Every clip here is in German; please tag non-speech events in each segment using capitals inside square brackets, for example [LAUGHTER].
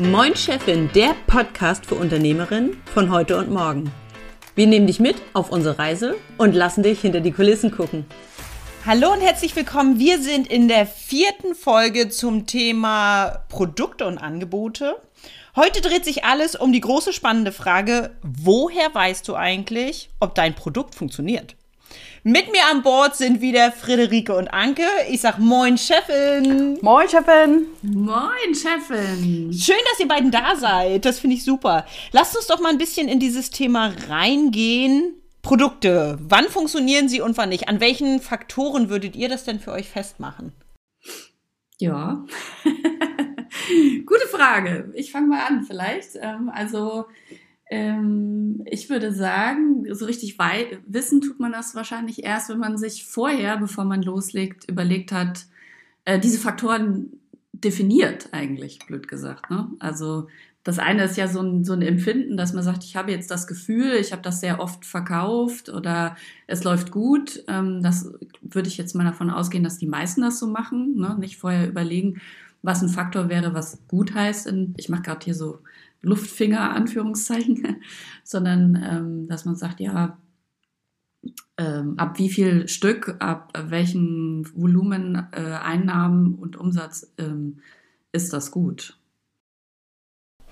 Moin Chefin, der Podcast für Unternehmerinnen von heute und morgen. Wir nehmen dich mit auf unsere Reise und lassen dich hinter die Kulissen gucken. Hallo und herzlich willkommen. Wir sind in der vierten Folge zum Thema Produkte und Angebote. Heute dreht sich alles um die große spannende Frage, woher weißt du eigentlich, ob dein Produkt funktioniert? Mit mir an Bord sind wieder Friederike und Anke. Ich sag Moin, Chefin. Moin, Chefin. Moin, Chefin. Schön, dass ihr beiden da seid. Das finde ich super. Lasst uns doch mal ein bisschen in dieses Thema reingehen. Produkte. Wann funktionieren sie und wann nicht? An welchen Faktoren würdet ihr das denn für euch festmachen? Ja. [LAUGHS] Gute Frage. Ich fange mal an vielleicht. Ähm, also ähm, ich würde sagen, so richtig wissen tut man das wahrscheinlich erst, wenn man sich vorher, bevor man loslegt, überlegt hat, äh, diese Faktoren definiert eigentlich, blöd gesagt. Ne? Also das eine ist ja so ein, so ein Empfinden, dass man sagt, ich habe jetzt das Gefühl, ich habe das sehr oft verkauft oder es läuft gut. Ähm, das würde ich jetzt mal davon ausgehen, dass die meisten das so machen, ne? nicht vorher überlegen, was ein Faktor wäre, was gut heißt. Ich mache gerade hier so Luftfinger, Anführungszeichen, [LAUGHS] sondern ähm, dass man sagt, ja, ähm, ab wie viel Stück, ab welchen Volumen, äh, Einnahmen und Umsatz ähm, ist das gut.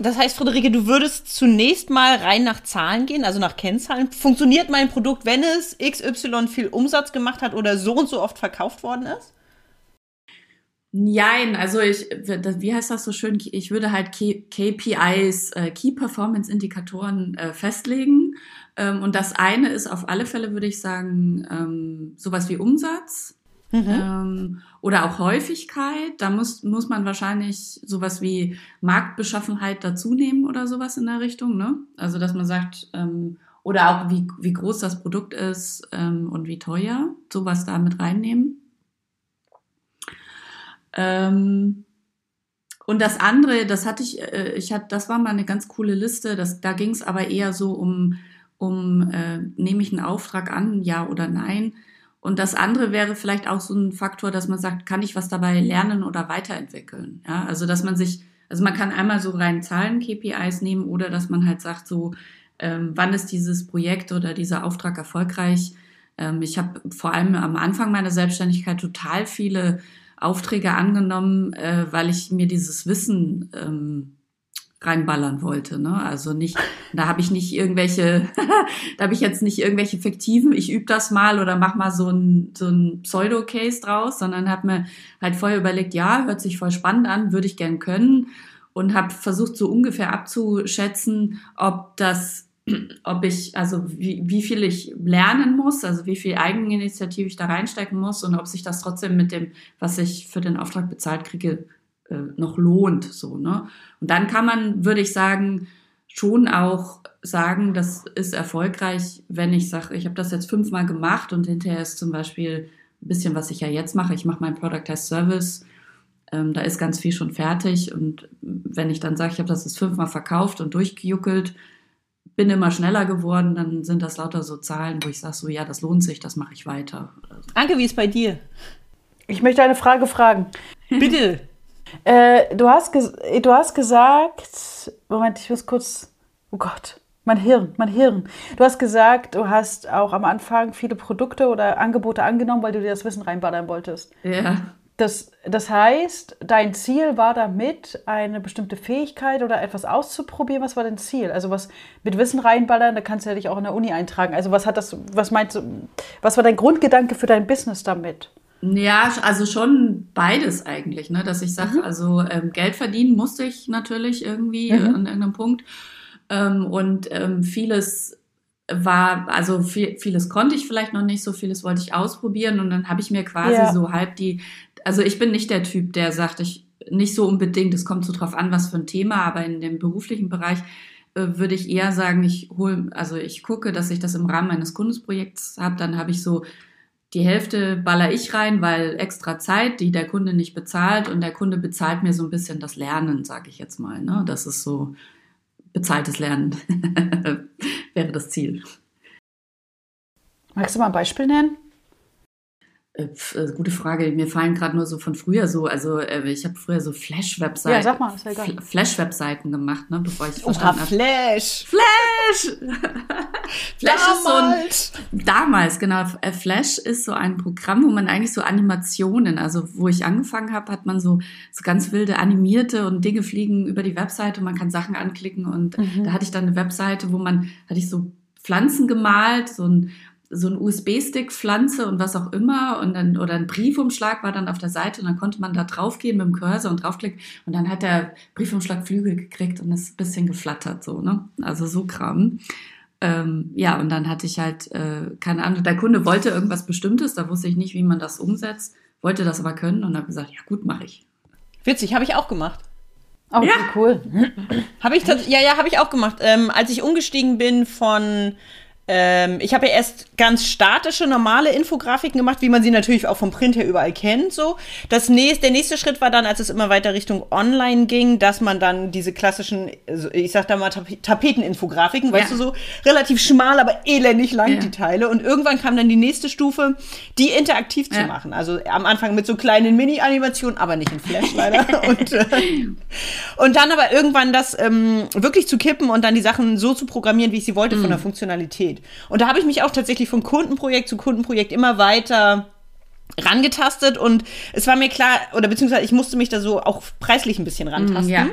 Das heißt, Friederike, du würdest zunächst mal rein nach Zahlen gehen, also nach Kennzahlen. Funktioniert mein Produkt, wenn es XY viel Umsatz gemacht hat oder so und so oft verkauft worden ist? Nein, also ich, wie heißt das so schön? Ich würde halt KPIs, äh, Key Performance Indikatoren äh, festlegen. Ähm, und das eine ist auf alle Fälle, würde ich sagen, ähm, sowas wie Umsatz. Mhm. Ähm, oder auch Häufigkeit. Da muss, muss man wahrscheinlich sowas wie Marktbeschaffenheit dazu nehmen oder sowas in der Richtung. Ne? Also, dass man sagt, oder auch wie, wie groß das Produkt ist und wie teuer, sowas da mit reinnehmen. Ähm, und das andere, das hatte ich, äh, ich hatte, das war mal eine ganz coole Liste. Das, da ging es aber eher so um, um äh, nehme ich einen Auftrag an, ja oder nein. Und das andere wäre vielleicht auch so ein Faktor, dass man sagt, kann ich was dabei lernen oder weiterentwickeln? Ja, also dass man sich, also man kann einmal so rein Zahlen KPIs nehmen oder dass man halt sagt, so ähm, wann ist dieses Projekt oder dieser Auftrag erfolgreich? Ähm, ich habe vor allem am Anfang meiner Selbstständigkeit total viele Aufträge angenommen, äh, weil ich mir dieses Wissen ähm, reinballern wollte. Ne? Also nicht, da habe ich nicht irgendwelche, [LAUGHS] da habe ich jetzt nicht irgendwelche fiktiven, ich übe das mal oder mach mal so ein, so ein Pseudo-Case draus, sondern habe mir halt vorher überlegt, ja, hört sich voll spannend an, würde ich gern können und habe versucht so ungefähr abzuschätzen, ob das ob ich, also wie, wie viel ich lernen muss, also wie viel Eigeninitiative ich da reinstecken muss und ob sich das trotzdem mit dem, was ich für den Auftrag bezahlt kriege, äh, noch lohnt. So, ne? Und dann kann man, würde ich sagen, schon auch sagen, das ist erfolgreich, wenn ich sage, ich habe das jetzt fünfmal gemacht und hinterher ist zum Beispiel ein bisschen, was ich ja jetzt mache, ich mache mein Product Test Service, ähm, da ist ganz viel schon fertig und wenn ich dann sage, ich habe das jetzt fünfmal verkauft und durchgejuckelt, bin immer schneller geworden, dann sind das lauter so Zahlen, wo ich sage, so ja, das lohnt sich, das mache ich weiter. Anke, wie ist bei dir? Ich möchte eine Frage fragen. [LAUGHS] Bitte. äh, du, hast du hast gesagt, Moment, ich muss kurz, oh Gott, mein Hirn, mein Hirn. Du hast gesagt, du hast auch am Anfang viele Produkte oder Angebote angenommen, weil du dir das Wissen reinballern wolltest. Ja. Das, das heißt, dein Ziel war damit, eine bestimmte Fähigkeit oder etwas auszuprobieren. Was war dein Ziel? Also was mit Wissen reinballern, da kannst du ja dich auch in der Uni eintragen. Also was hat das, was meinst du, was war dein Grundgedanke für dein Business damit? Ja, also schon beides eigentlich, ne? Dass ich sage, mhm. also ähm, Geld verdienen musste ich natürlich irgendwie mhm. an irgendeinem Punkt. Ähm, und ähm, vieles war, also viel, vieles konnte ich vielleicht noch nicht, so vieles wollte ich ausprobieren und dann habe ich mir quasi ja. so halb die also ich bin nicht der Typ, der sagt, ich nicht so unbedingt, es kommt so drauf an, was für ein Thema, aber in dem beruflichen Bereich äh, würde ich eher sagen, ich hole, also ich gucke, dass ich das im Rahmen meines Kundenprojekts habe, dann habe ich so die Hälfte baller ich rein, weil extra Zeit, die der Kunde nicht bezahlt und der Kunde bezahlt mir so ein bisschen das Lernen, sage ich jetzt mal. Ne? Das ist so bezahltes Lernen [LAUGHS] wäre das Ziel. Magst du mal ein Beispiel nennen? Äh, äh, gute Frage. Mir fallen gerade nur so von früher so, also äh, ich habe früher so Flash-Webseiten. Ja, sag mal, ist ja egal. Flash-Webseiten gemacht, ne, bevor ich Oha, verstanden habe. Flash! Flash! [LAUGHS] Flash ist so ein, Damals. damals, genau. Äh, Flash ist so ein Programm, wo man eigentlich so Animationen, also wo ich angefangen habe, hat man so, so ganz wilde animierte und Dinge fliegen über die Webseite und man kann Sachen anklicken und Mhm. da hatte ich dann eine Webseite, wo man, hatte ich so Pflanzen gemalt, so ein so ein USB-Stick, Pflanze und was auch immer und dann oder ein Briefumschlag war dann auf der Seite und dann konnte man da draufgehen mit dem Cursor und draufklicken und dann hat der Briefumschlag Flügel gekriegt und ist ein bisschen geflattert so, ne? Also so Kram. Ähm, ja, und dann hatte ich halt, äh, keine Ahnung, der Kunde wollte irgendwas Bestimmtes, da wusste ich nicht, wie man das umsetzt, wollte das aber können und habe gesagt, ja gut, mache ich. Witzig, habe ich auch gemacht. Oh, Ja. cool. Habe ich tats- ja, ja, habe ich auch gemacht. Ähm, als ich umgestiegen bin von ähm, ich habe ja erst ganz statische, normale Infografiken gemacht, wie man sie natürlich auch vom Print her überall kennt. So. Das nächste, der nächste Schritt war dann, als es immer weiter Richtung Online ging, dass man dann diese klassischen, also ich sag da mal Tap Tapeteninfografiken, weißt Ja. du so, relativ schmal, aber elendig lang Ja. die Teile. Und irgendwann kam dann die nächste Stufe, die interaktiv zu Ja. machen. Also am Anfang mit so kleinen Mini-Animationen, aber nicht in Flash leider. [LAUGHS] und, äh, und dann aber irgendwann das ähm, wirklich zu kippen und dann die Sachen so zu programmieren, wie ich sie wollte, von der Funktionalität. Und da habe ich mich auch tatsächlich von Kundenprojekt zu Kundenprojekt immer weiter rangetastet und es war mir klar, oder beziehungsweise ich musste mich da so auch preislich ein bisschen rantasten ja.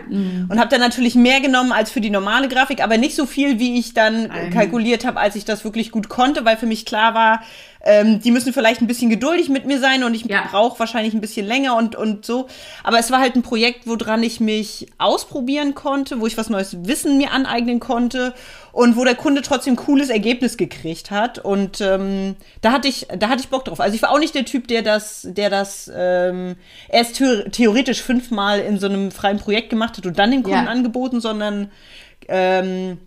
und habe dann natürlich mehr genommen als für die normale Grafik, aber nicht so viel, wie ich dann Ein- kalkuliert habe, als ich das wirklich gut konnte, weil für mich klar war, ähm, die müssen vielleicht ein bisschen geduldig mit mir sein und ich Ja. brauche wahrscheinlich ein bisschen länger und, und so. Aber es war halt ein Projekt, woran ich mich ausprobieren konnte, wo ich was neues Wissen mir aneignen konnte und wo der Kunde trotzdem cooles Ergebnis gekriegt hat. Und ähm, da hatte ich, da hatte ich Bock drauf. Also ich war auch nicht der Typ, der das, der das ähm, erst theo- theoretisch fünfmal in so einem freien Projekt gemacht hat und dann dem Kunden Ja. angeboten, sondern ähm,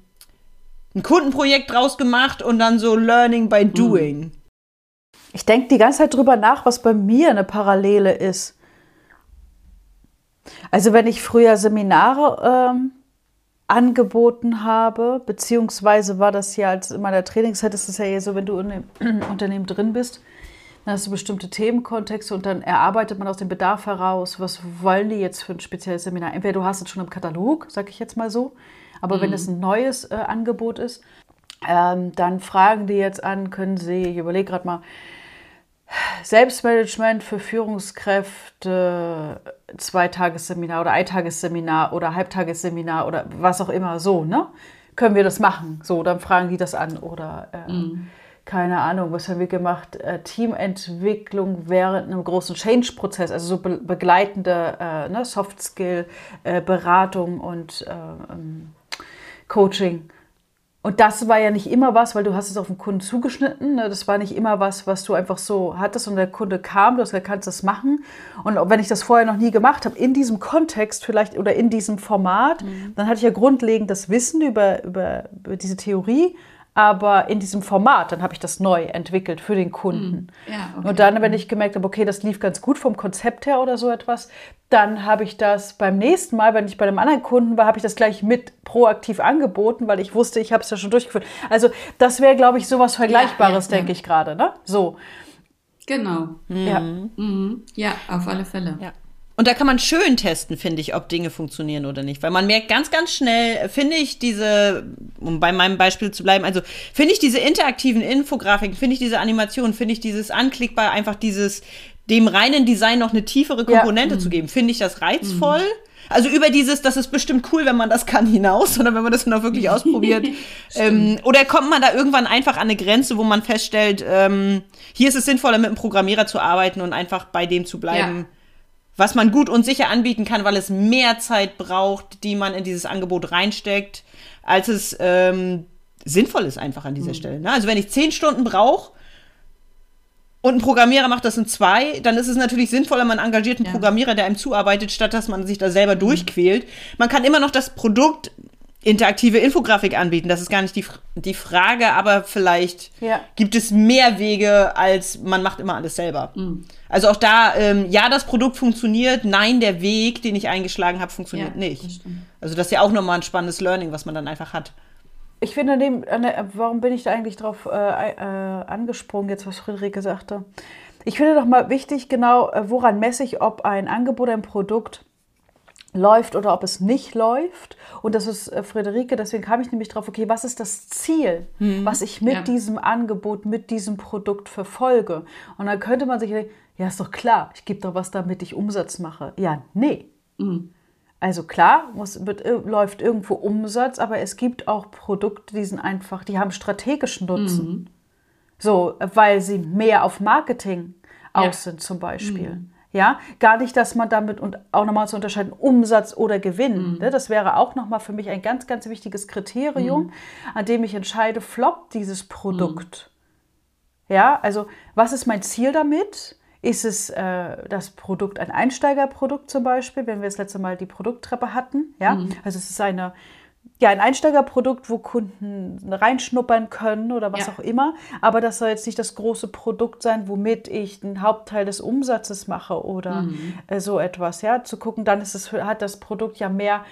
ein Kundenprojekt draus gemacht und dann so Learning by Doing. Ich denke die ganze Zeit drüber nach, was bei mir eine Parallele ist. Also wenn ich früher Seminare ähm, angeboten habe, beziehungsweise war das ja als in meiner Trainingszeit ist es ja eher so, wenn du in dem [CLEARS THROAT] Unternehmen drin bist, dann hast du bestimmte Themenkontexte und dann erarbeitet man aus dem Bedarf heraus, was wollen die jetzt für ein spezielles Seminar. Entweder du hast es schon im Katalog, sag ich jetzt mal so, aber wenn es ein neues äh, Angebot ist, ähm, dann fragen die jetzt an, können sie, ich überlege gerade mal, Selbstmanagement für Führungskräfte, Zweitagesseminar oder Eintagesseminar oder Halbtagesseminar oder was auch immer so, ne? Können wir das machen? So, dann fragen die das an oder äh, keine Ahnung, was haben wir gemacht? Äh, Teamentwicklung während einem großen Change-Prozess, also so be begleitende äh, ne, Soft-Skill, äh, Beratung und äh, ähm, Coaching. Und das war ja nicht immer was, weil du hast es auf den Kunden zugeschnitten. Ne? Das war nicht immer was, was du einfach so hattest und der Kunde kam, du hast gesagt, kannst das machen. Und wenn ich das vorher noch nie gemacht habe, in diesem Kontext vielleicht oder in diesem Format, dann hatte ich ja grundlegend das Wissen über, über, über diese Theorie, aber in diesem Format, dann habe ich das neu entwickelt für den Kunden. Ja, okay. Und dann, wenn ich gemerkt habe, okay, das lief ganz gut vom Konzept her oder so etwas, dann habe ich das beim nächsten Mal, wenn ich bei einem anderen Kunden war, habe ich das gleich mit proaktiv angeboten, weil ich wusste, ich habe es ja schon durchgeführt. Also das wäre, glaube ich, sowas Vergleichbares, ja, ja. denke ich gerade. Ne? So, Genau. ja. Mhm. Ja, auf alle Fälle. Ja. Und da kann man schön testen, finde ich, ob Dinge funktionieren oder nicht. Weil man merkt ganz, ganz schnell, finde ich diese, um bei meinem Beispiel zu bleiben, also finde ich diese interaktiven Infografiken, finde ich diese Animationen, finde ich dieses anklickbar, einfach dieses, dem reinen Design noch eine tiefere Ja. Komponente zu geben, finde ich das reizvoll. Also über dieses, das ist bestimmt cool, wenn man das kann, hinaus, oder wenn man das auch wirklich ausprobiert. [LAUGHS] ähm, oder kommt man da irgendwann einfach an eine Grenze, wo man feststellt, ähm, hier ist es sinnvoller, mit einem Programmierer zu arbeiten und einfach bei dem zu bleiben, Ja. Was man gut und sicher anbieten kann, weil es mehr Zeit braucht, die man in dieses Angebot reinsteckt, als es ähm, sinnvoll ist einfach an dieser Stelle. Ne? Also wenn ich zehn Stunden brauche und ein Programmierer macht das in zwei, dann ist es natürlich sinnvoller, man engagiert einen Ja. Programmierer, der einem zuarbeitet, statt dass man sich da selber durchquält. Man kann immer noch das Produkt interaktive Infografik anbieten. Das ist gar nicht die, die Frage, aber vielleicht Ja. gibt es mehr Wege, als man macht immer alles selber. Also auch da, ähm, ja, das Produkt funktioniert, nein, der Weg, den ich eingeschlagen habe, funktioniert Ja, das nicht. stimmt. Also das ist ja auch nochmal ein spannendes Learning, was man dann einfach hat. Ich finde, dem, warum bin ich da eigentlich drauf äh, äh, angesprungen, jetzt was Friederike sagte? ich finde doch mal wichtig, genau, äh, woran messe ich, ob ein Angebot, ein Produkt läuft oder ob es nicht läuft. Und das ist äh, Friederike, deswegen kam ich nämlich drauf, okay, was ist das Ziel, Mhm. was ich mit Ja. diesem Angebot, mit diesem Produkt verfolge? Und dann könnte man sich denken, ja, ist doch klar, ich gebe doch was, damit ich Umsatz mache. Ja, nee. Mhm. Also klar, muss, wird, ir- läuft irgendwo Umsatz, aber es gibt auch Produkte, die sind einfach, die haben strategischen Nutzen. So, weil sie mehr auf Marketing aus Ja. sind zum Beispiel. Ja, gar nicht, dass man damit und auch nochmal zu unterscheiden, Umsatz oder Gewinn. Ne? Das wäre auch nochmal für mich ein ganz, ganz wichtiges Kriterium, an dem ich entscheide, floppt dieses Produkt. Ja, also was ist mein Ziel damit? Ist es äh, das Produkt ein Einsteigerprodukt zum Beispiel, wenn wir das letzte Mal die Produkttreppe hatten? Ja, also es ist eine, ja, ein Einsteigerprodukt, wo Kunden reinschnuppern können oder was Ja. auch immer. Aber das soll jetzt nicht das große Produkt sein, womit ich den Hauptteil des Umsatzes mache oder äh, so etwas. Ja, zu gucken, dann ist es, hat das Produkt ja mehr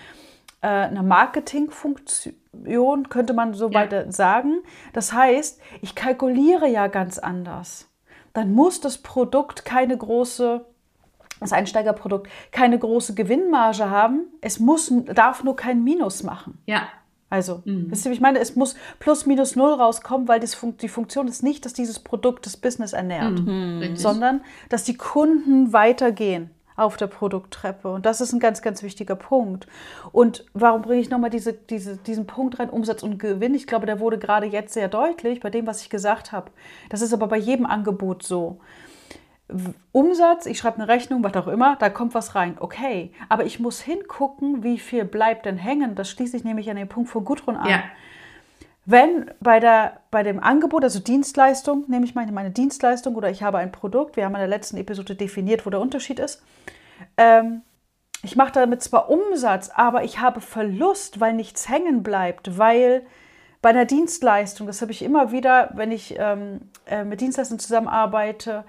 äh, eine Marketingfunktion, könnte man so Ja. weiter sagen. Das heißt, ich kalkuliere ja ganz anders. Dann muss das Produkt keine große, das Einsteigerprodukt, keine große Gewinnmarge haben. Es muss, darf nur kein Minus machen. Ja. Also, wisst ihr, wie ich meine? Es muss plus minus null rauskommen, weil das Fun die Funktion ist nicht, dass dieses Produkt das Business ernährt, Richtig. sondern dass die Kunden weitergehen auf der Produkttreppe. Und das ist ein ganz, ganz wichtiger Punkt. Und warum bringe ich nochmal diese, diese, diesen Punkt rein, Umsatz und Gewinn? Ich glaube, der wurde gerade jetzt sehr deutlich bei dem, was ich gesagt habe. Das ist aber bei jedem Angebot so. Umsatz, ich schreibe eine Rechnung, was auch immer, da kommt was rein. Okay, aber ich muss hingucken, wie viel bleibt denn hängen. Das schließe ich nämlich an den Punkt von Gudrun an. Ja. Wenn bei, der, bei dem Angebot, also Dienstleistung, nehme ich meine, meine Dienstleistung oder ich habe ein Produkt, wir haben in der letzten Episode definiert, wo der Unterschied ist. Ähm, ich mache damit zwar Umsatz, aber ich habe Verlust, weil nichts hängen bleibt, weil bei einer Dienstleistung, das habe ich immer wieder, wenn ich ähm, äh, mit Dienstleistern zusammenarbeite,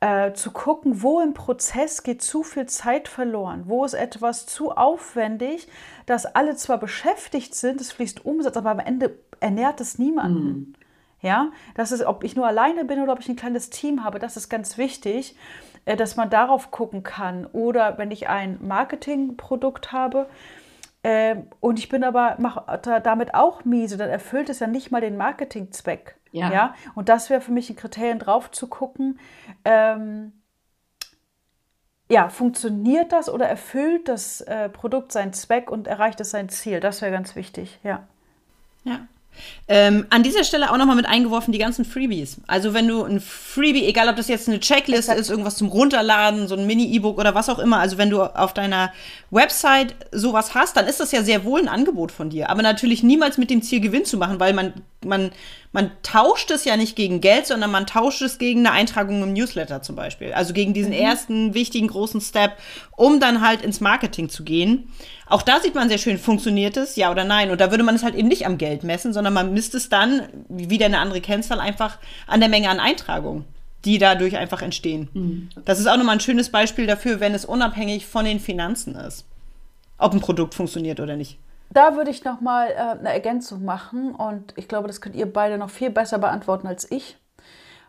äh, zu gucken, wo im Prozess geht zu viel Zeit verloren, wo ist etwas zu aufwendig, dass alle zwar beschäftigt sind, es fließt Umsatz, aber am Ende ernährt es niemanden. Ja, das ist, ob ich nur alleine bin oder ob ich ein kleines Team habe, das ist ganz wichtig, äh, dass man darauf gucken kann. Oder wenn ich ein Marketingprodukt habe, ähm, und ich bin aber mache da- damit auch miese, dann erfüllt es ja nicht mal den Marketingzweck. Ja. Und das wäre für mich ein Kriterium drauf zu gucken, ähm, ja, funktioniert das oder erfüllt das äh, Produkt seinen Zweck und erreicht es sein Ziel? Das wäre ganz wichtig, ja. Ja. Ähm, an dieser Stelle auch nochmal mit eingeworfen die ganzen Freebies. Also wenn du ein Freebie, egal ob das jetzt eine Checklist ist, irgendwas zum Runterladen, so ein Mini-E-Book oder was auch immer, also wenn du auf deiner Website sowas hast, dann ist das ja sehr wohl ein Angebot von dir. Aber natürlich niemals mit dem Ziel, Gewinn zu machen, weil man, man, man tauscht es ja nicht gegen Geld, sondern man tauscht es gegen eine Eintragung im Newsletter zum Beispiel. Also gegen diesen ersten wichtigen großen Step, um dann halt ins Marketing zu gehen. Auch da sieht man sehr schön, funktioniert es, ja oder nein. Und da würde man es halt eben nicht am Geld messen, sondern man misst es dann, wie wieder eine andere Kennzahl, einfach an der Menge an Eintragungen, die dadurch einfach entstehen. Das ist auch nochmal ein schönes Beispiel dafür, wenn es unabhängig von den Finanzen ist, ob ein Produkt funktioniert oder nicht. Da würde ich noch mal äh, eine Ergänzung machen und ich glaube, das könnt ihr beide noch viel besser beantworten als ich,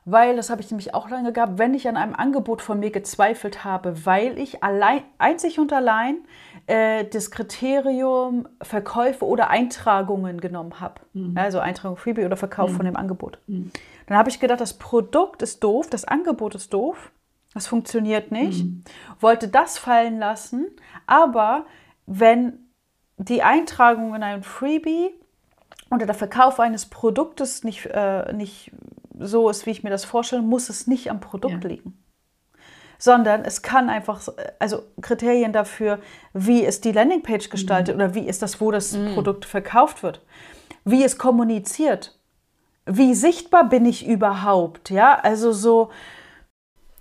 weil das habe ich nämlich auch lange gehabt, wenn ich an einem Angebot von mir gezweifelt habe, weil ich allein, einzig und allein äh, das Kriterium Verkäufe oder Eintragungen genommen habe, also Eintragung Freebie oder Verkauf von dem Angebot. Dann habe ich gedacht, das Produkt ist doof, das Angebot ist doof, das funktioniert nicht, wollte das fallen lassen, aber wenn die Eintragung in einem Freebie oder der Verkauf eines Produktes nicht, äh, nicht so ist, wie ich mir das vorstelle, muss es nicht am Produkt Ja. liegen. Sondern es kann einfach, also Kriterien dafür, wie ist die Landingpage gestaltet oder wie ist das, wo das Produkt verkauft wird, wie es kommuniziert, wie sichtbar bin ich überhaupt, ja, also so,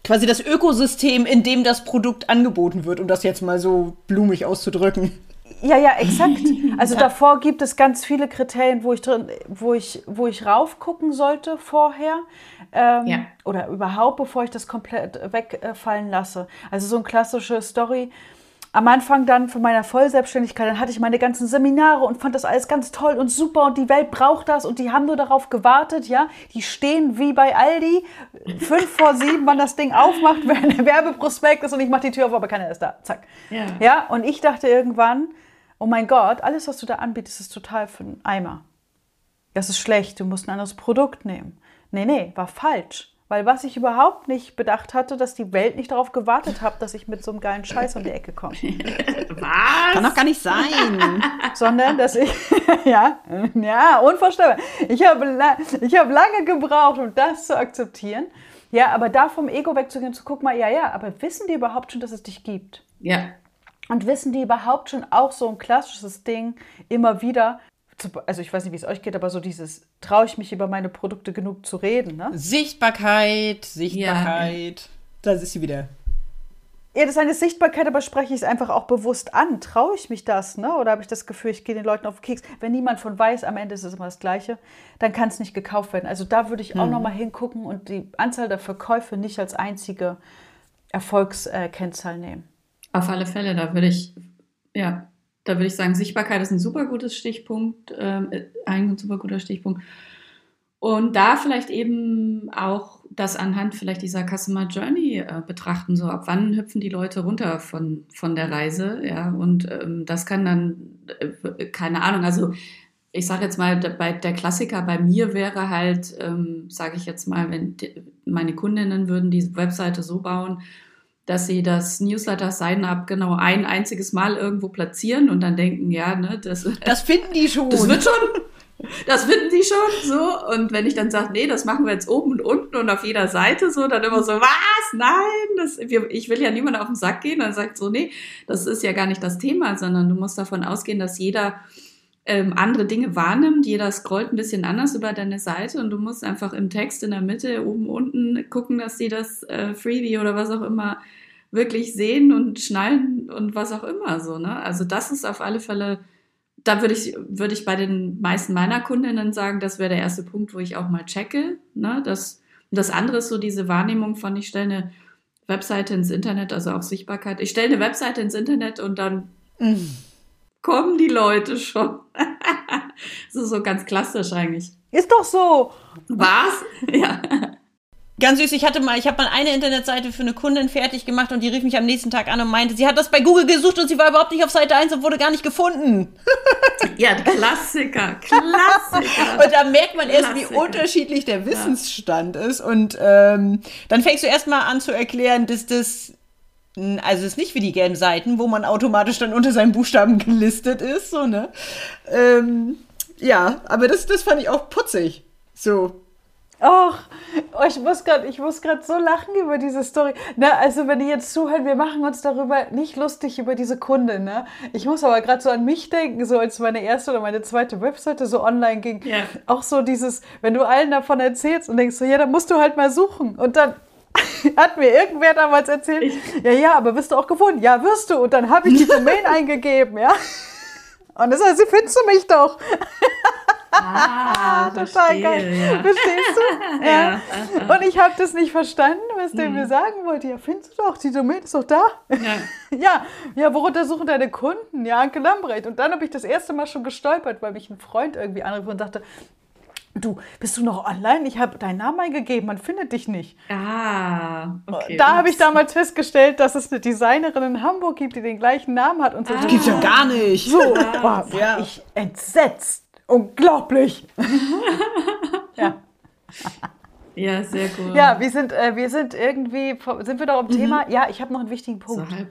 Quasi das Ökosystem, in dem das Produkt angeboten wird, um das jetzt mal so blumig auszudrücken. Ja, ja, exakt. Also [LAUGHS] davor gibt es ganz viele Kriterien, wo ich drin, wo ich, wo ich raufgucken sollte vorher. Ähm, Ja. Oder überhaupt, bevor ich das komplett wegfallen lasse. Also so eine klassische Story. Am Anfang dann von meiner Vollselbstständigkeit, dann hatte ich meine ganzen Seminare und fand das alles ganz toll und super und die Welt braucht das und die haben nur darauf gewartet, ja. Die stehen wie bei Aldi, fünf vor sieben, wann das Ding aufmacht, [LAUGHS] wenn der Werbeprospekt ist und ich mache die Tür auf, aber keiner ist da. Zack. Ja. ja, und ich dachte irgendwann, oh mein Gott, alles, was du da anbietest, ist total für einen Eimer. Das ist schlecht, du musst ein anderes Produkt nehmen. Nee, nee, war falsch. Weil was ich überhaupt nicht bedacht hatte, dass die Welt nicht darauf gewartet hat, dass ich mit so einem geilen Scheiß um die Ecke komme. [LAUGHS] Was? Kann doch gar nicht sein. [LAUGHS] Sondern, dass ich, [LAUGHS] ja, ja, unvorstellbar. Ich habe, ich habe lange gebraucht, um das zu akzeptieren. Ja, aber da vom Ego wegzugehen, zu gucken mal, ja, ja, aber wissen die überhaupt schon, dass es dich gibt? Ja. Und wissen die überhaupt schon auch so ein klassisches Ding immer wieder, also ich weiß nicht, wie es euch geht, aber so dieses, traue ich mich über meine Produkte genug zu reden, ne? Sichtbarkeit, Sichtbarkeit. Da ist sie wieder. Ja, das ist eine Sichtbarkeit, aber spreche ich es einfach auch bewusst an. Traue ich mich das, ne? Oder habe ich das Gefühl, ich gehe den Leuten auf den Keks? Wenn niemand von weiß, am Ende ist es immer das Gleiche, dann kann es nicht gekauft werden. Also da würde ich auch Hm. noch mal hingucken und die Anzahl der Verkäufe nicht als einzige Erfolgskennzahl nehmen. Auf alle Fälle, da würde ich, ja, da würde ich sagen, Sichtbarkeit ist ein super gutes Stichpunkt, ähm, äh, ein super guter Stichpunkt. Und da vielleicht eben auch das anhand vielleicht dieser Customer Journey äh, betrachten, so ab wann hüpfen die Leute runter von, von der Reise, ja, und ähm, das kann dann, äh, keine Ahnung, also ich sage jetzt mal, bei der Klassiker bei mir wäre halt, ähm, sage ich jetzt mal, wenn die, meine Kundinnen würden die Webseite so bauen, dass sie das Newsletter Sign-up genau ein einziges Mal irgendwo platzieren und dann denken, ja, ne, das, [LAUGHS] Das finden die schon. das wird schon, das finden die schon so. Und wenn ich dann sage, nee, das machen wir jetzt oben und unten und auf jeder Seite so, dann immer so, was? Nein, das, wir, ich will ja niemand auf den Sack gehen. Dann sagt so, nee, das ist ja gar nicht das Thema, sondern du musst davon ausgehen, dass jeder ähm, andere Dinge wahrnimmt. Jeder scrollt ein bisschen anders über deine Seite und du musst einfach im Text in der Mitte, oben, unten gucken, dass die das äh, Freebie oder was auch immer wirklich sehen und schnallen und was auch immer so. Ne? Also das ist auf alle Fälle, da würde ich, würde ich bei den meisten meiner Kundinnen sagen, das wäre der erste Punkt, wo ich auch mal checke. Ne? Das, das andere ist so diese Wahrnehmung von, ich stelle eine Webseite ins Internet, also auch Sichtbarkeit. Ich stelle eine Webseite ins Internet und dann Mhm. Kommen die Leute schon. [LAUGHS] so, so ganz klassisch eigentlich. Ist doch so. Was? [LAUGHS] Ja. Ganz süß, ich hatte mal, ich habe mal eine Internetseite für eine Kundin fertig gemacht und die rief mich am nächsten Tag an und meinte, sie hat das bei Google gesucht und sie war überhaupt nicht auf Seite 1 und wurde gar nicht gefunden. [LAUGHS] Ja, Klassiker, Klassiker. Und da merkt man erst, wie unterschiedlich der Wissensstand ist. Und ähm, dann fängst du erstmal an zu erklären, dass das, also es ist nicht wie die gelben Seiten, wo man automatisch dann unter seinen Buchstaben gelistet ist, so, ne? Ähm, ja, aber das, das fand ich auch putzig. So. Ach, oh, ich muss gerade, ich muss gerade so lachen über diese Story. Na, also wenn ihr jetzt zuhört, wir machen uns darüber nicht lustig über diese Kunde, ne? Ich muss aber gerade so an mich denken, so als meine erste oder meine zweite Webseite so online ging. Ja. Auch so dieses, wenn du allen davon erzählst und denkst so, ja, dann musst du halt mal suchen. Und dann [LAUGHS] hat mir irgendwer damals erzählt, ja, ja, aber wirst du auch gefunden? Ja, wirst du. Und dann habe ich die [LAUGHS] Domain eingegeben, ja. Und das heißt, sie findest du mich doch. Ah, [LAUGHS] Total geil. Ja. Verstehst du? Ja. Und ich habe das nicht verstanden, was der Mhm. mir sagen wollte. Ja, findest du doch, die Domain ist doch da. Ja. Ja, ja, worunter suchen deine Kunden? Ja, Anke Lambrecht. Und dann habe ich das erste Mal schon gestolpert, weil mich ein Freund irgendwie anrief und sagte, du, bist du noch online? Ich habe deinen Namen eingegeben, man findet dich nicht. Ah, okay. da habe ich damals festgestellt, dass es eine Designerin in Hamburg gibt, die den gleichen Namen hat und so. Das gibt's ja gar nicht. So, war, war Ja. ich entsetzt. Unglaublich. [LAUGHS] ja. Ja, sehr gut. Ja, wir sind, äh, wir sind irgendwie, sind wir doch am Thema? Ja, ich habe noch einen wichtigen so Punkt. halb.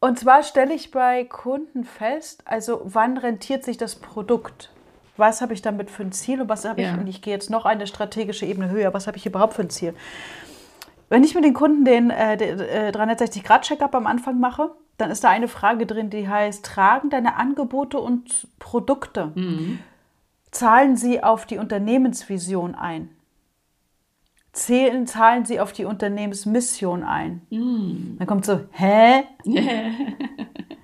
Und zwar stelle ich bei Kunden fest, also wann rentiert sich das Produkt? Was habe ich damit für ein Ziel und was habe Ja. ich, und ich gehe jetzt noch eine strategische Ebene höher, was habe ich überhaupt für ein Ziel? Wenn ich mit den Kunden den äh, den, äh, 360-Grad-Check-up am Anfang mache, dann ist da eine Frage drin, die heißt, tragen deine Angebote und Produkte, zahlen sie auf die Unternehmensvision ein? Zählen, zahlen sie auf die Unternehmensmission ein? Dann kommt so, hä? [LAUGHS] [LAUGHS]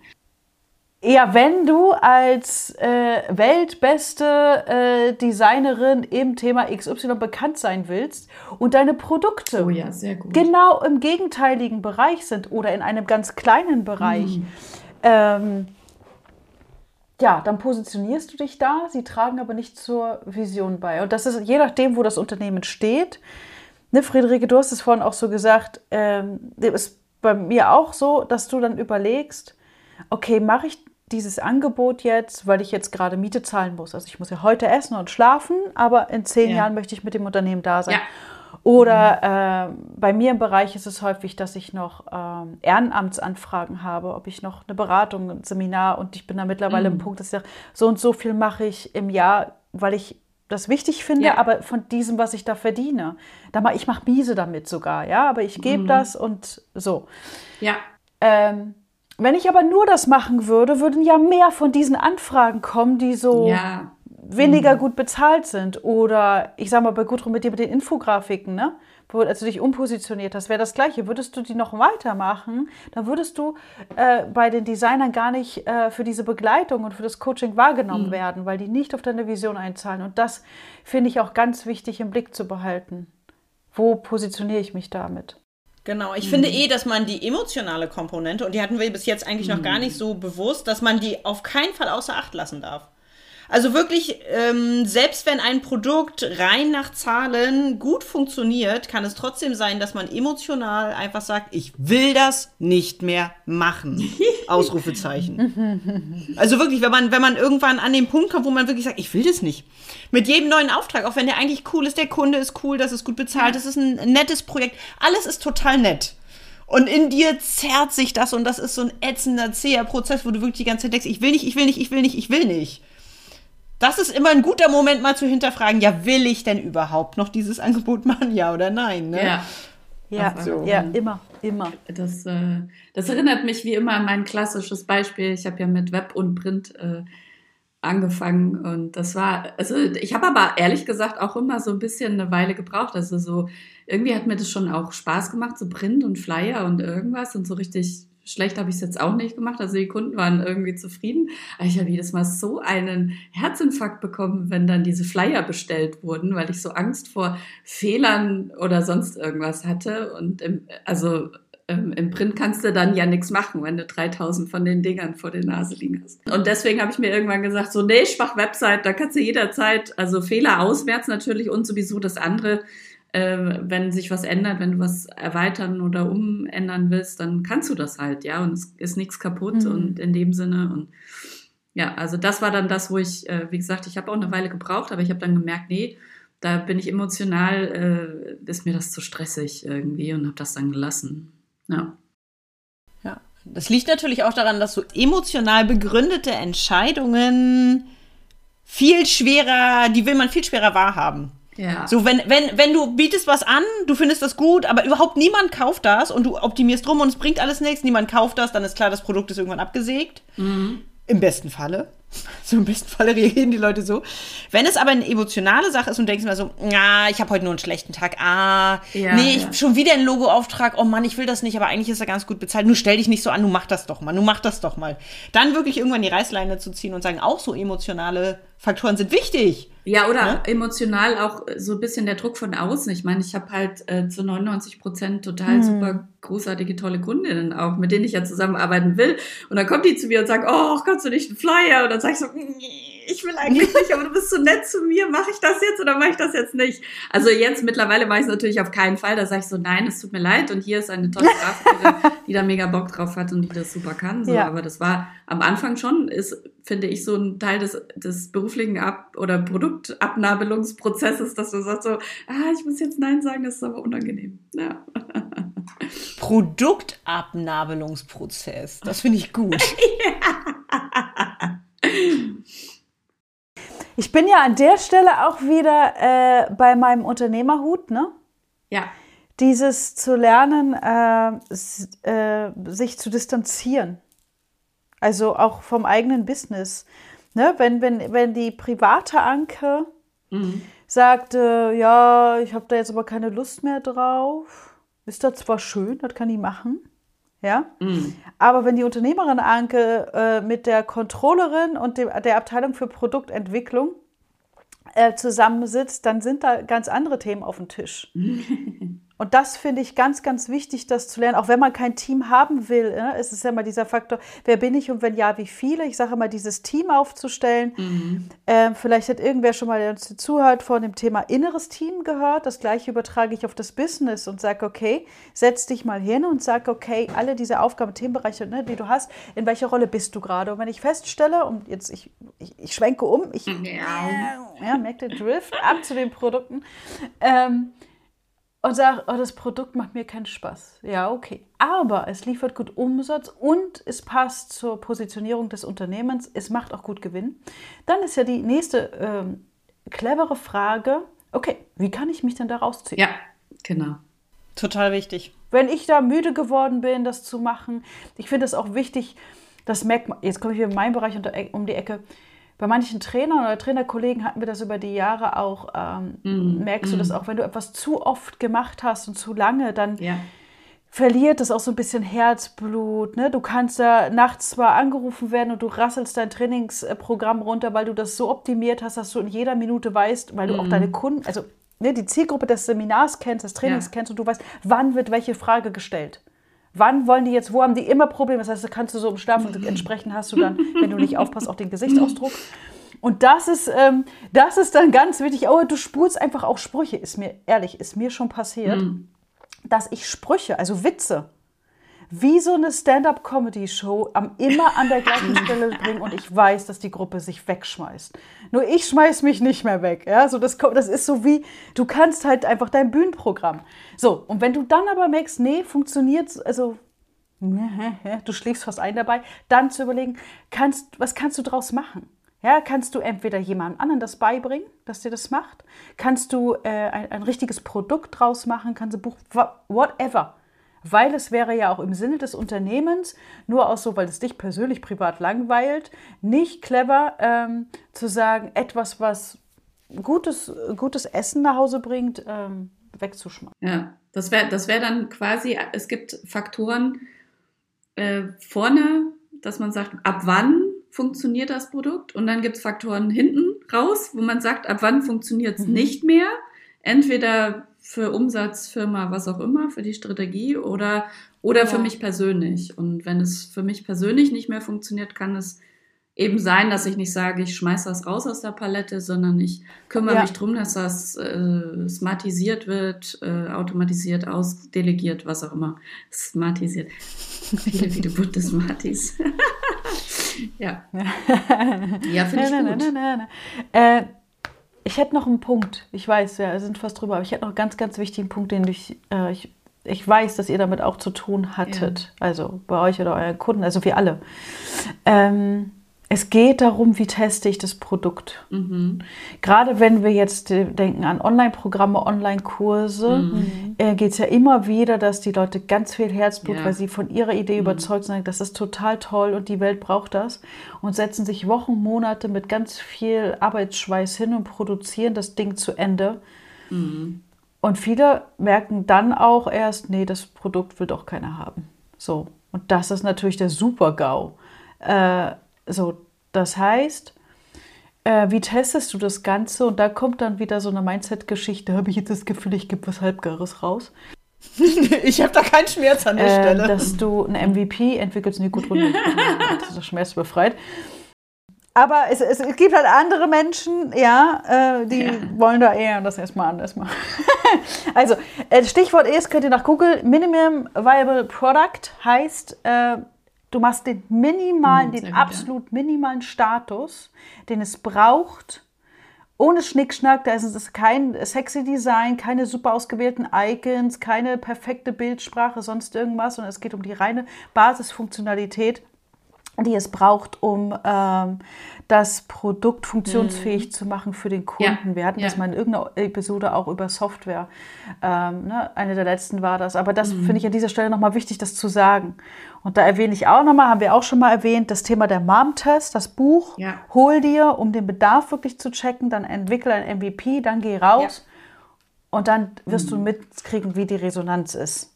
Ja, wenn du als äh, weltbeste äh, Designerin im Thema XY bekannt sein willst und deine Produkte Oh ja, genau im gegenteiligen Bereich sind oder in einem ganz kleinen Bereich, ähm, ja, dann positionierst du dich da. Sie tragen aber nicht zur Vision bei. Und das ist je nachdem, wo das Unternehmen steht. Ne, Friederike, du hast es vorhin auch so gesagt, ähm, ist bei mir auch so, dass du dann überlegst, okay, mache ich dieses Angebot jetzt, weil ich jetzt gerade Miete zahlen muss. Also ich muss ja heute essen und schlafen, aber in zehn Ja. Jahren möchte ich mit dem Unternehmen da sein. Ja. Oder äh, bei mir im Bereich ist es häufig, dass ich noch ähm, Ehrenamtsanfragen habe, ob ich noch eine Beratung, ein Seminar und ich bin da mittlerweile im Punkt, dass ich sage, so und so viel mache ich im Jahr, weil ich das wichtig finde, Ja. aber von diesem, was ich da verdiene. Da mach, ich mache miese damit sogar, ja, aber ich gebe das und so. Ja, Ähm, wenn ich aber nur das machen würde, würden ja mehr von diesen Anfragen kommen, die so ja, weniger gut bezahlt sind. Oder ich sag mal bei Gudrun mit dir mit den Infografiken, ne? Wo, als du dich umpositioniert hast, wäre das gleiche. Würdest du die noch weitermachen, dann würdest du äh, bei den Designern gar nicht äh, für diese Begleitung und für das Coaching wahrgenommen werden, weil die nicht auf deine Vision einzahlen. Und das finde ich auch ganz wichtig im Blick zu behalten. Wo positioniere ich mich damit? Genau, ich finde eh, dass man die emotionale Komponente, und die hatten wir bis jetzt eigentlich noch gar nicht so bewusst, dass man die auf keinen Fall außer Acht lassen darf. Also wirklich, ähm, selbst wenn ein Produkt rein nach Zahlen gut funktioniert, kann es trotzdem sein, dass man emotional einfach sagt, ich will das nicht mehr machen. [LAUGHS] Ausrufezeichen. Also wirklich, wenn man, wenn man irgendwann an den Punkt kommt, wo man wirklich sagt, ich will das nicht. Mit jedem neuen Auftrag, auch wenn der eigentlich cool ist, der Kunde ist cool, das ist gut bezahlt, das ist ein nettes Projekt, alles ist total nett. Und in dir zerrt sich das und das ist so ein ätzender, zäher Prozess, wo du wirklich die ganze Zeit denkst, ich will nicht, ich will nicht, ich will nicht, ich will nicht. Das ist immer ein guter Moment, mal zu hinterfragen, ja, will ich denn überhaupt noch dieses Angebot machen, ja oder nein? Ne? ja. Ja, so. ja immer, immer. Das, äh, das erinnert mich wie immer an mein klassisches Beispiel. Ich habe ja mit Web und Print äh, angefangen und das war, also ich habe aber ehrlich gesagt auch immer so ein bisschen eine Weile gebraucht. Also so, irgendwie hat mir das schon auch Spaß gemacht, so Print und Flyer und irgendwas und so richtig schlecht habe ich es jetzt auch nicht gemacht. Also die Kunden waren irgendwie zufrieden. Aber ich habe jedes Mal so einen Herzinfarkt bekommen, wenn dann diese Flyer bestellt wurden, weil ich so Angst vor Fehlern oder sonst irgendwas hatte. Und im, also ähm, im Print kannst du dann ja nichts machen, wenn du 3000 von den Dingern vor der Nase liegen hast. Und deswegen habe ich mir irgendwann gesagt, so, nee, ich mach Website, da kannst du jederzeit, also Fehler auswärts natürlich und sowieso das andere, äh, wenn sich was ändert, wenn du was erweitern oder umändern willst, dann kannst du das halt, ja, und es ist nichts kaputt Mhm. und in dem Sinne und ja, also das war dann das, wo ich, äh, wie gesagt, ich habe auch eine Weile gebraucht, aber ich habe dann gemerkt, nee, da bin ich emotional, äh, ist mir das zu stressig irgendwie und habe das dann gelassen. Ja. Ja, das liegt natürlich auch daran, dass so emotional begründete Entscheidungen viel schwerer, die will man viel schwerer wahrhaben. Ja. So, wenn, wenn, wenn du bietest was an, du findest das gut, aber überhaupt niemand kauft das und du optimierst rum und es bringt alles nichts, niemand kauft das, dann ist klar, das Produkt ist irgendwann abgesägt. Im besten Falle. [LAUGHS] So im besten Falle reagieren die Leute so. Wenn es aber eine emotionale Sache ist und denkst mal so, ah, ich habe heute nur einen schlechten Tag, ah, Ja, nee, ich ja. schon wieder ein Logoauftrag, oh Mann, ich will das nicht, aber eigentlich ist er ganz gut bezahlt. Nur stell dich nicht so an, du mach das doch mal, du mach das doch mal. Dann wirklich irgendwann die Reißleine zu ziehen und sagen, auch so emotionale Faktoren sind wichtig. Ja, oder Ne? emotional auch so ein bisschen der Druck von außen. Ich meine, ich habe halt äh, zu 99 Prozent total super großartige, tolle Kundinnen auch, mit denen ich ja zusammenarbeiten will. Und dann kommt die zu mir und sagt, oh, kannst du nicht einen Flyer? Und dann sage ich so, "Nee, ich will eigentlich nicht, aber du bist so nett zu mir, mache ich das jetzt oder mache ich das jetzt nicht? Also jetzt mittlerweile mache ich es natürlich auf keinen Fall. Da sage ich so, nein, es tut mir leid. Und hier ist eine tolle Grafikerin, [LAUGHS] die da mega Bock drauf hat und die das super kann. So. Ja. Aber das war am Anfang schon, ist, finde ich, so ein Teil des, des beruflichen Ab- oder Produktabnabelungsprozesses, dass du sagst so, ah, ich muss jetzt Nein sagen, das ist aber unangenehm. Ja. [LAUGHS] Produktabnabelungsprozess. Das finde ich gut. [LAUGHS] Ich bin ja an der Stelle auch wieder äh, bei meinem Unternehmerhut, ne? Ja. Dieses zu lernen, äh, äh, sich zu distanzieren. Also auch vom eigenen Business. Ne? Wenn, wenn, wenn die private Anke Mhm. sagte, ja, ich habe da jetzt aber keine Lust mehr drauf. Ist das zwar schön, das kann ich machen. Ja? Aber wenn die Unternehmerin Anke äh, mit der Controllerin und dem, der Abteilung für Produktentwicklung äh, zusammensitzt, dann sind da ganz andere Themen auf dem Tisch. [LAUGHS] Und das finde ich ganz, ganz wichtig, das zu lernen. Auch wenn man kein Team haben will, ne, ist es ja immer dieser Faktor, wer bin ich und wenn ja, wie viele? Ich sage immer, dieses Team aufzustellen. Mhm. Ähm, vielleicht hat irgendwer schon mal, der uns zuhört, von dem Thema inneres Team gehört. Das gleiche übertrage ich auf das Business und sage, okay, setz dich mal hin und sag, okay, alle diese Aufgaben, Themenbereiche, ne, die du hast, in welcher Rolle bist du gerade? Und wenn ich feststelle, und jetzt, ich, ich, ich schwenke um, ich ja, merkt den Drift ab zu den Produkten. Ähm, und sage, oh, das Produkt macht mir keinen Spaß. Ja, okay. Aber es liefert gut Umsatz und es passt zur Positionierung des Unternehmens. Es macht auch gut Gewinn. Dann ist ja die nächste ähm, clevere Frage, okay, wie kann ich mich denn da rausziehen? Ja, genau. Total wichtig. Wenn ich da müde geworden bin, das zu machen, ich finde es auch wichtig, das merkt man, jetzt komme ich wieder in meinen Bereich unter, um die Ecke, bei manchen Trainern oder Trainerkollegen hatten wir das über die Jahre auch, ähm, Mm, merkst du das auch, wenn du etwas zu oft gemacht hast und zu lange, dann Ja. verliert das auch so ein bisschen Herzblut. Ne? Du kannst da nachts zwar angerufen werden und du rasselst dein Trainingsprogramm runter, weil du das so optimiert hast, dass du in jeder Minute weißt, weil du auch deine Kunden, also ne, die Zielgruppe des Seminars kennst, des Trainings Ja. kennst und du weißt, wann wird welche Frage gestellt. Wann wollen die jetzt, wo haben die immer Probleme? Das heißt, da kannst du so im Schlaf und entsprechend hast du dann, wenn du nicht aufpasst, auch den Gesichtsausdruck. Und das ist, ähm, das ist dann ganz wichtig. Oh, du spulst einfach auch Sprüche. Ist mir, ehrlich, ist mir schon passiert, dass ich Sprüche, also Witze, wie so eine Stand-up-Comedy-Show am immer an der gleichen [LAUGHS] Stelle bringen und ich weiß, dass die Gruppe sich wegschmeißt. Nur ich schmeiß mich nicht mehr weg. Ja? So, das, kommt- das ist so wie, du kannst halt einfach dein Bühnenprogramm. So, und wenn du dann aber merkst, nee, funktioniert, also [LAUGHS] du schläfst fast ein dabei, dann zu überlegen, kannst, was kannst du draus machen? Ja, kannst du entweder jemandem anderen das beibringen, dass dir das macht? Kannst du äh, ein, ein richtiges Produkt draus machen? Kannst du Buch, whatever. Weil es wäre ja auch im Sinne des Unternehmens, nur auch so, weil es dich persönlich privat langweilt, nicht clever ähm, zu sagen, etwas, was gutes, gutes Essen nach Hause bringt, ähm, wegzuschmeißen. Ja, das wäre das wär dann quasi, es gibt Faktoren äh, vorne, dass man sagt, ab wann funktioniert das Produkt und dann gibt es Faktoren hinten raus, wo man sagt, ab wann funktioniert es nicht mehr. Entweder für Umsatz, Firma, was auch immer, für die Strategie oder, oder für Ja. mich persönlich. Und wenn es für mich persönlich nicht mehr funktioniert, kann es eben sein, dass ich nicht sage, ich schmeiße das raus aus der Palette, sondern ich kümmere Ja. mich drum, dass das äh, smartisiert wird, äh, automatisiert, ausdelegiert, was auch immer. Smartisiert. viele, viele bunte Smarties. [LAUGHS] ja. [LAUGHS] Ja, finde ich gut. na, na, na. Äh, ich hätte noch einen Punkt. Ich weiß, wir sind fast drüber, aber ich hätte noch einen ganz, ganz wichtigen Punkt, den ich, äh, ich, ich weiß, dass ihr damit auch zu tun hattet. Also bei euch oder euren Kunden, also wir alle. Ähm, es geht darum, wie teste ich das Produkt. Mhm. Gerade wenn wir jetzt äh, denken an Online-Programme, Online-Kurse, äh, geht es ja immer wieder, dass die Leute ganz viel Herzblut, Ja. weil sie von ihrer Idee überzeugt sind, das ist total toll und die Welt braucht das und setzen sich Wochen, Monate mit ganz viel Arbeitsschweiß hin und produzieren das Ding zu Ende. Und viele merken dann auch erst, nee, das Produkt will doch keiner haben. So. Und das ist natürlich der Super-GAU. Äh, so, das heißt, äh, wie testest du das Ganze? Und da kommt dann wieder so eine Mindset-Geschichte. Habe ich jetzt das Gefühl, ich gebe was Halbgares raus. [LAUGHS] Ich habe da keinen Schmerz an der Äh, Stelle. dass du ein MVP entwickelst. Nee, gut, Runde. [LAUGHS] Das ist schmerzbefreit. Aber es, es, es gibt halt andere Menschen, ja, äh, die Ja. wollen da eher das erstmal anders machen. [LAUGHS] also, äh, Stichwort ist, könnt ihr nach Google, Minimum Viable Product heißt, äh, du machst den minimalen, Mhm, sehr den gut, ja. absolut minimalen Status, den es braucht, ohne Schnickschnack, da ist es kein sexy Design, keine super ausgewählten Icons, keine perfekte Bildsprache, sonst irgendwas, sondern es geht um die reine Basisfunktionalität, die es braucht, um ähm, das Produkt funktionsfähig zu machen für den Kunden. Ja, Wir hatten das ja. mal in irgendeiner Episode auch über Software. Ähm, ne? Eine der letzten war das. Aber das finde ich an dieser Stelle nochmal wichtig, das zu sagen. Und da erwähne ich auch nochmal, haben wir auch schon mal erwähnt, das Thema der Mom-Test, das Buch. Ja. Hol dir, um den Bedarf wirklich zu checken, dann entwickle ein MVP, dann geh raus und dann wirst du mitkriegen, wie die Resonanz ist.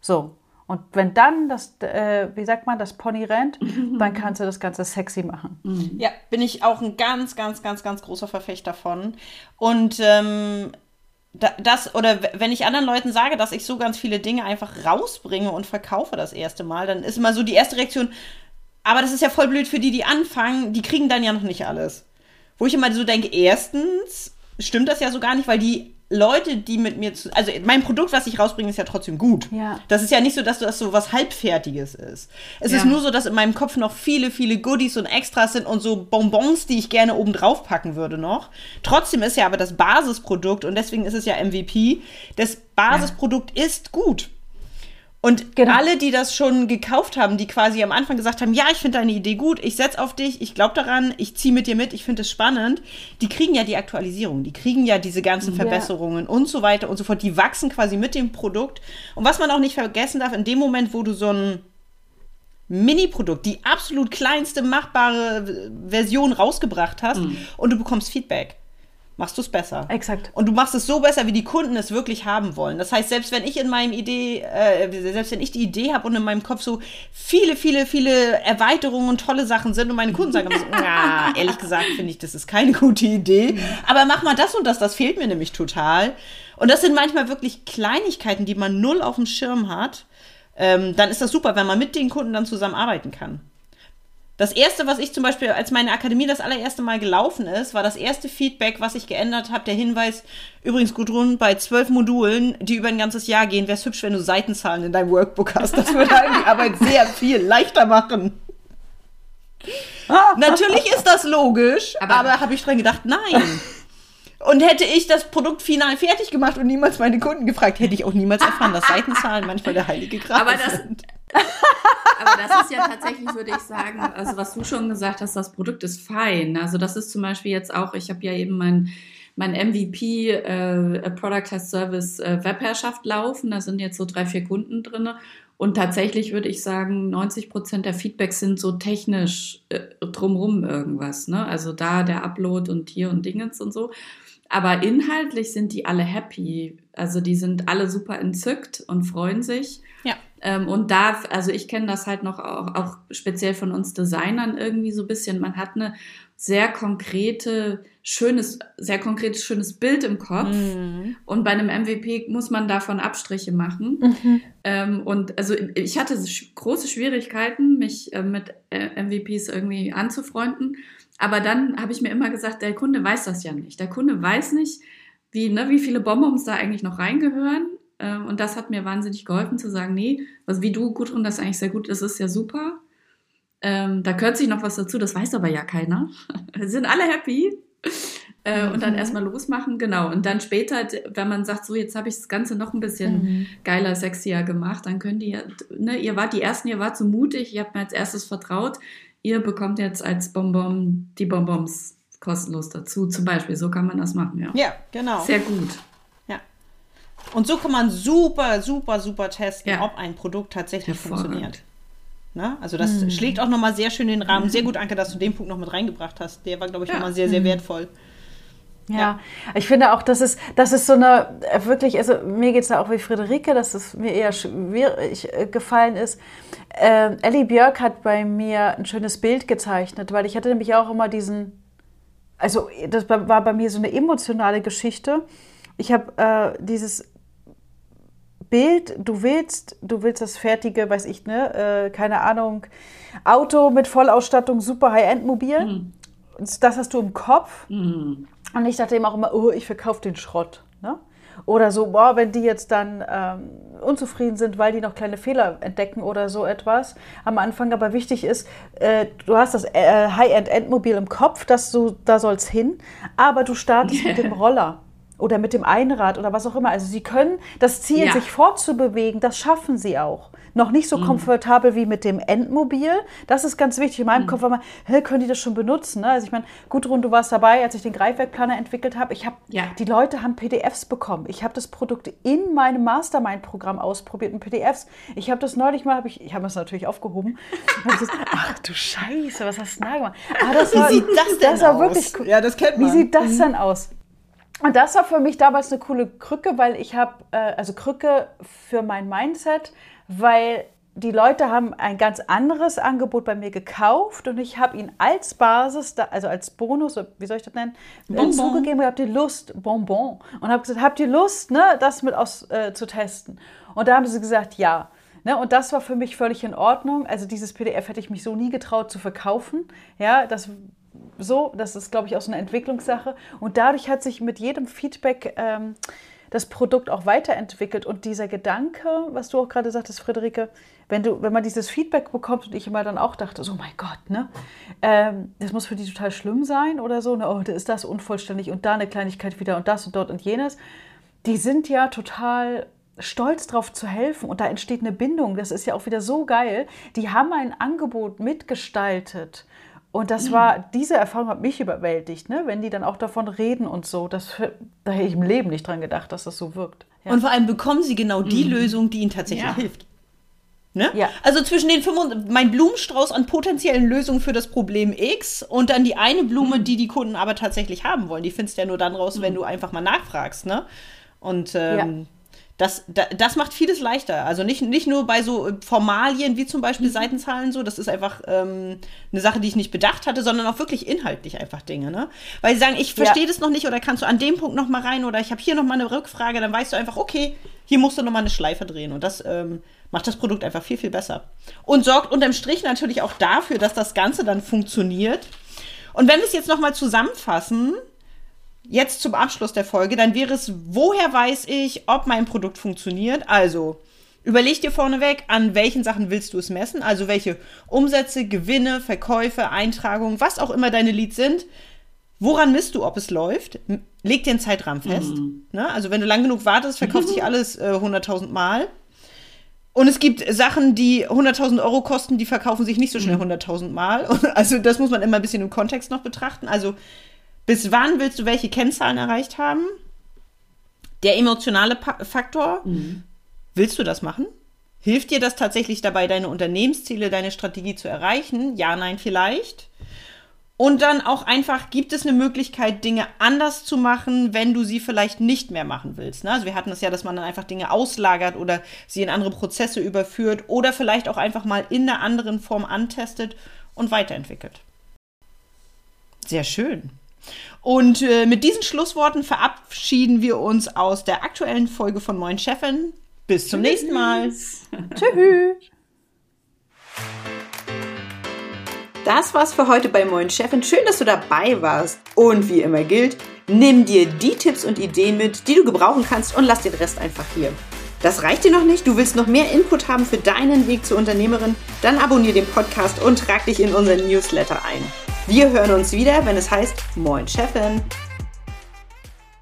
So. Und wenn dann das, äh, wie sagt man, das Pony rennt, [LAUGHS] dann kannst du das Ganze sexy machen. Ja, bin ich auch ein ganz, ganz, ganz, ganz großer Verfechter von. Und ähm, da- das, oder wenn ich anderen Leuten sage, dass ich so ganz viele Dinge einfach rausbringe und verkaufe das erste Mal, dann ist immer so die erste Reaktion, aber das ist ja voll blöd für die, die anfangen, die kriegen dann ja noch nicht alles. Wo ich immer so denke, erstens stimmt das ja so gar nicht, weil die Leute, die mit mir zu, also mein Produkt, was ich rausbringe, ist ja trotzdem gut. Ja. Das ist ja nicht so, dass das so was halbfertiges ist. Es Ja. ist nur so, dass in meinem Kopf noch viele, viele Goodies und Extras sind und so Bonbons, die ich gerne oben drauf packen würde noch. Trotzdem ist ja aber das Basisprodukt und deswegen ist es ja MVP. Das Basisprodukt ist gut. Und Genau. alle, die das schon gekauft haben, die quasi am Anfang gesagt haben, ja, ich finde deine Idee gut, ich setz auf dich, ich glaube daran, ich ziehe mit dir mit, ich finde es spannend, die kriegen ja die Aktualisierung, die kriegen ja diese ganzen Ja. Verbesserungen und so weiter und so fort. Die wachsen quasi mit dem Produkt. Und was man auch nicht vergessen darf, in dem Moment, wo du so ein Mini-Produkt, die absolut kleinste machbare Version rausgebracht hast und du bekommst Feedback, machst du es besser. Exakt. Und du machst es so besser, wie die Kunden es wirklich haben wollen. Das heißt, selbst wenn ich in meinem Idee, äh, selbst wenn ich die Idee habe und in meinem Kopf so viele, viele, viele Erweiterungen und tolle Sachen sind und meine Kunden sagen immer so, [LAUGHS] na, ehrlich gesagt finde ich, das ist keine gute Idee. Aber mach mal das und das, das fehlt mir nämlich total. Und das sind manchmal wirklich Kleinigkeiten, die man null auf dem Schirm hat. Ähm, dann ist das super, wenn man mit den Kunden dann zusammenarbeiten kann. Das erste, was ich zum Beispiel, als meine Akademie das allererste Mal gelaufen ist, war das erste Feedback, was ich geändert habe. Der Hinweis, übrigens, Gudrun, bei zwölf Modulen, die über ein ganzes Jahr gehen, wäre es hübsch, wenn du Seitenzahlen in deinem Workbook hast. Das würde einem die Arbeit sehr viel leichter machen. Natürlich ist das logisch, aber, Aber- habe ich dran gedacht, nein. [LAUGHS] Und hätte ich das Produkt final fertig gemacht und niemals meine Kunden gefragt, hätte ich auch niemals erfahren, dass Seitenzahlen manchmal der heilige Gral Aber das- sind. Aber das ist ja tatsächlich, würde ich sagen, also was du schon gesagt hast, das Produkt ist fein. Also das ist zum Beispiel jetzt auch, ich habe ja eben mein, mein MVP äh, Product as Service äh, Webherrschaft laufen. Da sind jetzt so drei, vier Kunden drin. Und tatsächlich würde ich sagen, 90 Prozent der Feedbacks sind so technisch äh, drumrum irgendwas. Ne? Also da der Upload und hier und Dingens und so. Aber inhaltlich sind die alle happy. Also die sind alle super entzückt und freuen sich. Ja. Ähm, und da, also ich kenne das halt noch auch, auch speziell von uns Designern irgendwie so ein bisschen. Man hat eine sehr konkrete, schönes, sehr konkretes, schönes Bild im Kopf. Mhm. Und bei einem MVP muss man davon Abstriche machen. Ähm, und also ich hatte große Schwierigkeiten, mich äh, mit äh, MVPs irgendwie anzufreunden. Aber dann habe ich mir immer gesagt, der Kunde weiß das ja nicht. Der Kunde weiß nicht, wie, ne, wie viele Bonbons da eigentlich noch reingehören. Ähm, und das hat mir wahnsinnig geholfen zu sagen, nee, also wie du, Gudrun, das eigentlich sehr gut ist, ist ja super. Ähm, da gehört sich noch was dazu, das weiß aber ja keiner. [LAUGHS] Sind alle happy. Äh, und dann erstmal losmachen, genau. Und dann später, wenn man sagt, so jetzt habe ich das Ganze noch ein bisschen geiler, sexier gemacht, dann könnt ihr, ne, ihr wart die Ersten, ihr wart so mutig, ihr habt mir als erstes vertraut, ihr bekommt jetzt als Bonbon die Bonbons kostenlos dazu, zum Beispiel. So kann man das machen, ja. Ja, genau. Sehr gut. Ja. Und so kann man super, super, super testen, Ja. ob ein Produkt tatsächlich funktioniert. Ne? Also das schlägt auch nochmal sehr schön den Rahmen. Sehr [LAUGHS] gut, Anke, dass du den Punkt noch mit reingebracht hast. Der war, glaube ich, Ja. nochmal sehr, sehr wertvoll. Ja, ich finde auch, das ist, das ist so eine, äh, wirklich, also mir geht es da auch wie Friederike, dass es mir eher schwierig äh, gefallen ist. Ähm, Ellie Björk hat bei mir ein schönes Bild gezeichnet, weil ich hatte nämlich auch immer diesen, also das war bei mir so eine emotionale Geschichte. Ich habe äh, dieses Bild, du willst, du willst das fertige, weiß ich, ne, äh, keine Ahnung, Auto mit Vollausstattung, super High-End-Mobil. Und Das hast du im Kopf. Und ich dachte eben auch immer, oh, ich verkaufe den Schrott. Ne? Oder so, boah, wenn die jetzt dann ähm, unzufrieden sind, weil die noch kleine Fehler entdecken oder so etwas am Anfang. Aber wichtig ist, äh, du hast das äh, High-End-Endmobil im Kopf, dass du, da soll es hin, aber du startest mit dem [LAUGHS] Roller oder mit dem Einrad oder was auch immer. Also sie können das Ziel, Ja. sich fortzubewegen, das schaffen sie auch. Noch nicht so komfortabel wie mit dem Endmobil. Das ist ganz wichtig. In meinem Kopf war mal, können die das schon benutzen? Ne? Also ich meine, Gudrun, du warst dabei, als ich den Greifwerkplaner entwickelt habe. Ich habe, Ja. die Leute haben PDFs bekommen. Ich habe das Produkt in meinem Mastermind-Programm ausprobiert in PDFs. Ich habe das neulich mal, hab ich, ich habe es natürlich aufgehoben. So, [LAUGHS] Ach du Scheiße, was hast du denn da gemacht? Aber das war, Wie sieht das denn das war aus? wirklich cool. Ja, das kennt Wie man. sieht das denn aus? Und das war für mich damals eine coole Krücke, weil ich habe, äh, also Krücke für mein Mindset, weil die Leute haben ein ganz anderes Angebot bei mir gekauft und ich habe ihnen als Basis, also als Bonus, wie soll ich das nennen, Bonbon. zugegeben, habt ihr Lust, Bonbon, und habe gesagt, habt ihr Lust, ne, das mit aus, äh, zu testen? Und da haben sie gesagt, ja. Ne, und das war für mich völlig in Ordnung. Also dieses PDF hätte ich mich so nie getraut zu verkaufen. Ja, das so, das ist, glaube ich, auch so eine Entwicklungssache. Und dadurch hat sich mit jedem Feedback ähm, das Produkt auch weiterentwickelt. Und dieser Gedanke, was du auch gerade sagtest, Friederike, wenn, du, wenn man dieses Feedback bekommt und ich immer dann auch dachte, so mein Gott, ne, ähm, das muss für die total schlimm sein oder so, ne, oh, da ist das unvollständig und da eine Kleinigkeit wieder und das und dort und jenes. Die sind ja total stolz drauf zu helfen und da entsteht eine Bindung. Das ist ja auch wieder so geil. Die haben ein Angebot mitgestaltet und das war, diese Erfahrung hat mich überwältigt, ne? wenn die dann auch davon reden und so. Das, da hätte ich im Leben nicht dran gedacht, dass das so wirkt. Ja. Und vor allem bekommen sie genau die mhm. Lösung, die ihnen tatsächlich ja. hilft. Ne? Ja. Also zwischen den fünf mein Blumenstrauß an potenziellen Lösungen für das Problem X und dann die eine Blume, mhm. die die Kunden aber tatsächlich haben wollen. Die findest du ja nur dann raus, mhm. wenn du einfach mal nachfragst. Ne? Und ähm, das, das macht vieles leichter. Also nicht, nicht nur bei so Formalien wie zum Beispiel mhm. Seitenzahlen so, das ist einfach ähm, eine Sache, die ich nicht bedacht hatte, sondern auch wirklich inhaltlich einfach Dinge. Ne? Weil sie sagen, ich verstehe ja. das noch nicht oder kannst du an dem Punkt noch mal rein oder ich habe hier noch mal eine Rückfrage, dann weißt du einfach, okay, hier musst du noch mal eine Schleife drehen und das ähm, macht das Produkt einfach viel, viel besser. Und sorgt unterm Strich natürlich auch dafür, dass das Ganze dann funktioniert. Und wenn wir es jetzt noch mal zusammenfassen, jetzt zum Abschluss der Folge, dann wäre es, woher weiß ich, ob mein Produkt funktioniert? Also, überleg dir vorneweg, an welchen Sachen willst du es messen? Also, welche Umsätze, Gewinne, Verkäufe, Eintragungen, was auch immer deine Leads sind. Woran misst du, ob es läuft? Leg dir einen Zeitrahmen fest. Mhm. Ne? Also, wenn du lang genug wartest, verkauft sich alles äh, 100.000 Mal. Und es gibt Sachen, die 100.000 Euro kosten, die verkaufen sich nicht so schnell 100.000 mhm. Mal. [LAUGHS] Also das muss man immer ein bisschen im Kontext noch betrachten. Also bis wann willst du welche Kennzahlen erreicht haben? Der emotionale pa Faktor. Mhm. Willst du das machen? Hilft dir das tatsächlich dabei, deine Unternehmensziele, deine Strategie zu erreichen? Ja, nein, vielleicht. Und dann auch einfach, gibt es eine Möglichkeit, Dinge anders zu machen, wenn du sie vielleicht nicht mehr machen willst. Ne? Also wir hatten das ja, dass man dann einfach Dinge auslagert oder sie in andere Prozesse überführt oder vielleicht auch einfach mal in einer anderen Form antestet und weiterentwickelt. Sehr schön. Und äh, mit diesen Schlussworten verabschieden wir uns aus der aktuellen Folge von Moin Chefin. Bis zum Tschüss. nächsten Mal. [LAUGHS] Tschüss. Das war's für heute bei Moin Chefin. Schön, dass du dabei warst. Und wie immer gilt, nimm dir die Tipps und Ideen mit, die du gebrauchen kannst und lass den Rest einfach hier. Das reicht dir noch nicht? Du willst noch mehr Input haben für deinen Weg zur Unternehmerin? Dann abonniere den Podcast und trag dich in unseren Newsletter ein. Wir hören uns wieder, wenn es heißt Moin Chefin.